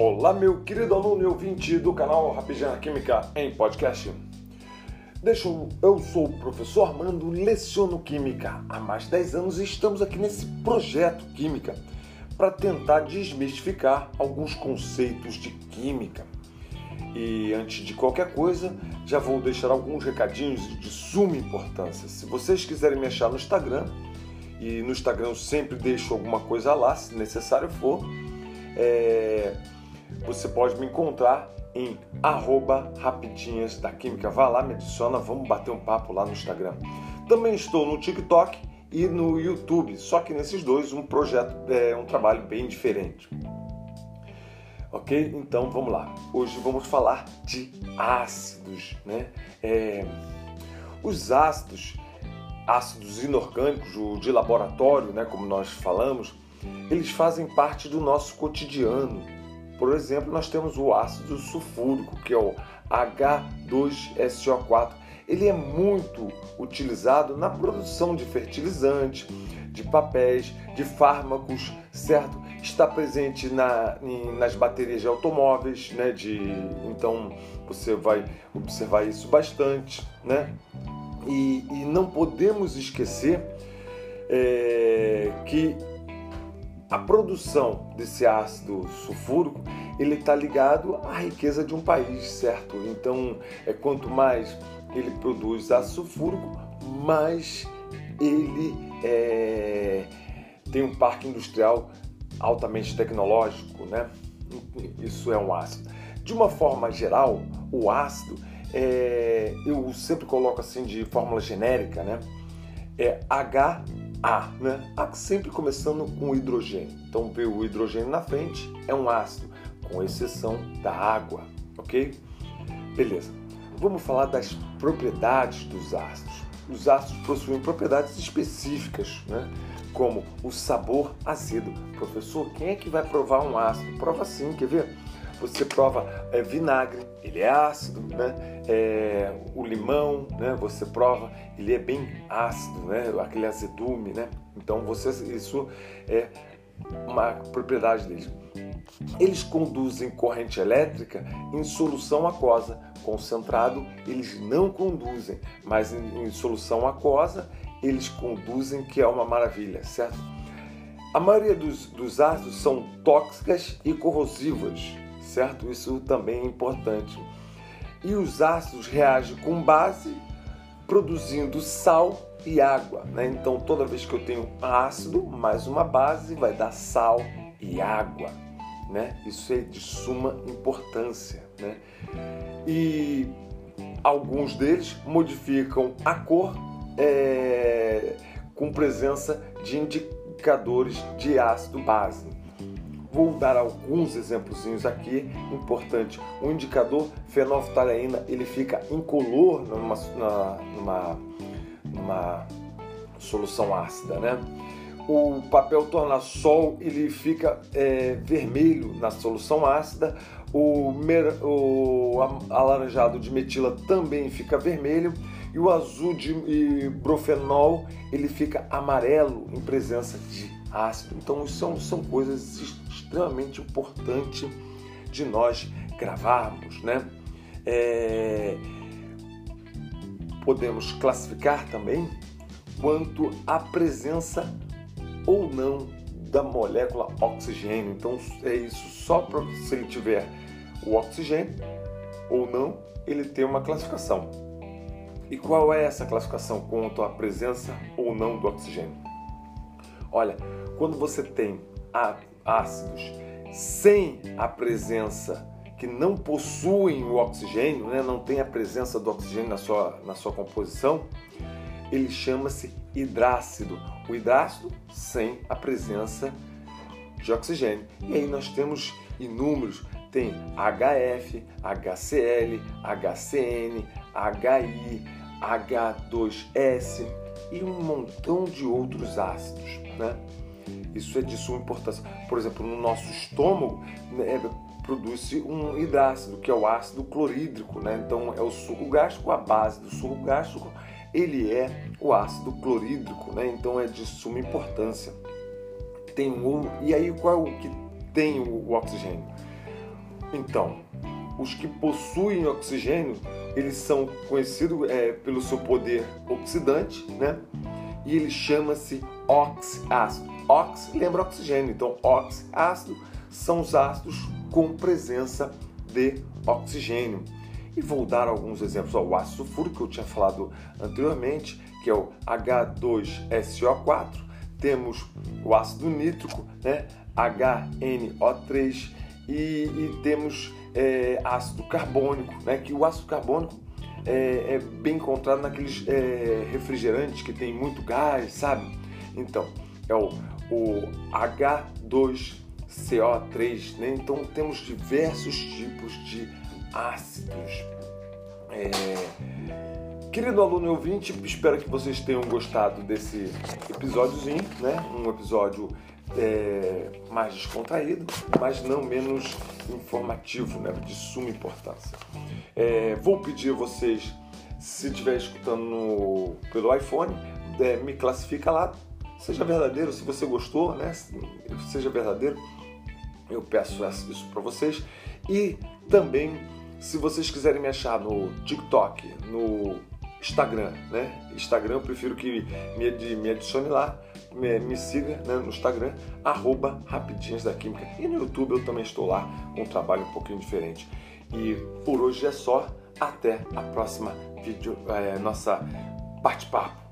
Olá, meu querido aluno e ouvinte do canal Rapidinha Química em podcast. Deixa eu, eu sou o professor Armando, leciono Química há mais de 10 anos e estamos aqui nesse projeto Química para tentar desmistificar alguns conceitos de Química. E antes de qualquer coisa, já vou deixar alguns recadinhos de suma importância. Se vocês quiserem me achar no Instagram, e no Instagram eu sempre deixo alguma coisa lá, se necessário for, é, você pode me encontrar em arroba rapidinhas da química. Vá lá, me adiciona, vamos bater um papo lá no Instagram. Também estou no TikTok e no YouTube, só que nesses dois um projeto, é um trabalho bem diferente. Ok? Então vamos lá. Hoje vamos falar de ácidos, né? É, os ácidos, ácidos inorgânicos de laboratório, né, como nós falamos, eles fazem parte do nosso cotidiano. Por exemplo, nós temos o ácido sulfúrico, que é o H2SO4. Ele é muito utilizado na produção de fertilizantes, de papéis, de fármacos, certo? Está presente na, nas baterias de automóveis, né? De, então você vai observar isso bastante, né? E, e não podemos esquecer é, que a produção desse ácido sulfúrico ele está ligado à riqueza de um país, certo? Então, é quanto mais ele produz ácido sulfúrico, mais ele é, tem um parque industrial altamente tecnológico, né? Isso é um ácido. De uma forma geral, o ácido é, eu sempre coloco assim de fórmula genérica, né? É H a, né? A sempre começando com hidrogênio. Então, ver o hidrogênio na frente é um ácido, com exceção da água, ok? Beleza. Vamos falar das propriedades dos ácidos. Os ácidos possuem propriedades específicas, né? Como o sabor azedo. Professor, quem é que vai provar um ácido? Prova sim, quer ver? Você prova é, vinagre, ele é ácido, né? É, o limão, né? Você prova, ele é bem ácido, né? Aquele azedume, né? Então você, isso é uma propriedade deles. Eles conduzem corrente elétrica em solução aquosa. Concentrado, eles não conduzem, mas em, em solução aquosa, eles conduzem, que é uma maravilha, certo? A maioria dos, dos ácidos são tóxicas e corrosivas certo? Isso também é importante. E os ácidos reagem com base, produzindo sal e água. Né? Então, toda vez que eu tenho ácido mais uma base, vai dar sal e água. Né? Isso é de suma importância. Né? E alguns deles modificam a cor é, com presença de indicadores de ácido base. Vou dar alguns exemplos aqui, importante. O indicador fenolftaleína ele fica incolor numa, numa, numa solução ácida, né? O papel tornassol ele fica é, vermelho na solução ácida. O, mer, o alaranjado de metila também fica vermelho e o azul de brofenol ele fica amarelo em presença de ácido. Então, são, são coisas extremamente importantes de nós gravarmos, né? É... Podemos classificar também quanto à presença ou não da molécula oxigênio. Então, é isso só para se ele tiver o oxigênio ou não, ele tem uma classificação. E qual é essa classificação quanto à presença ou não do oxigênio? Olha, quando você tem ácidos sem a presença que não possuem o oxigênio, né, não tem a presença do oxigênio na sua, na sua composição, ele chama-se hidrácido. O hidrácido sem a presença de oxigênio. E aí nós temos inúmeros, tem HF, HCl, HCN, HI, H2S e um montão de outros ácidos né? Isso é de suma importância. Por exemplo, no nosso estômago né, produz-se um hidrácido, que é o ácido clorídrico, né? Então é o suco gástrico, a base do suco gástrico, ele é o ácido clorídrico, né? Então é de suma importância. Tem um, e aí qual é o que tem o oxigênio? Então, os que possuem oxigênio, eles são conhecidos é, pelo seu poder oxidante, né? E ele chama-se oxiácido. Ox lembra oxigênio, então oxiácido são os ácidos com presença de oxigênio. E vou dar alguns exemplos. o ácido sulfúrico que eu tinha falado anteriormente, que é o H2SO4. Temos o ácido nítrico, né? HNO3 e, e temos é, ácido carbônico, né? Que o ácido carbônico é, é bem encontrado naqueles é, refrigerantes que tem muito gás, sabe? Então é o, o H2CO3, né? Então temos diversos tipos de ácidos. É... Querido aluno ouvinte, espero que vocês tenham gostado desse episódiozinho, né? Um episódio é, mais descontraído, mas não menos informativo, né? De suma importância. É, vou pedir a vocês, se estiver escutando no, pelo iPhone, é, me classifica lá, seja verdadeiro, se você gostou, né? Seja verdadeiro, eu peço isso para vocês. E também, se vocês quiserem me achar no TikTok, no Instagram, né? Instagram, eu prefiro que me, me adicione lá, me, me siga né, no Instagram, arroba Rapidinhas da Química. E no YouTube eu também estou lá com um trabalho um pouquinho diferente. E por hoje é só. Até a próxima vídeo, é, nossa bate-papo.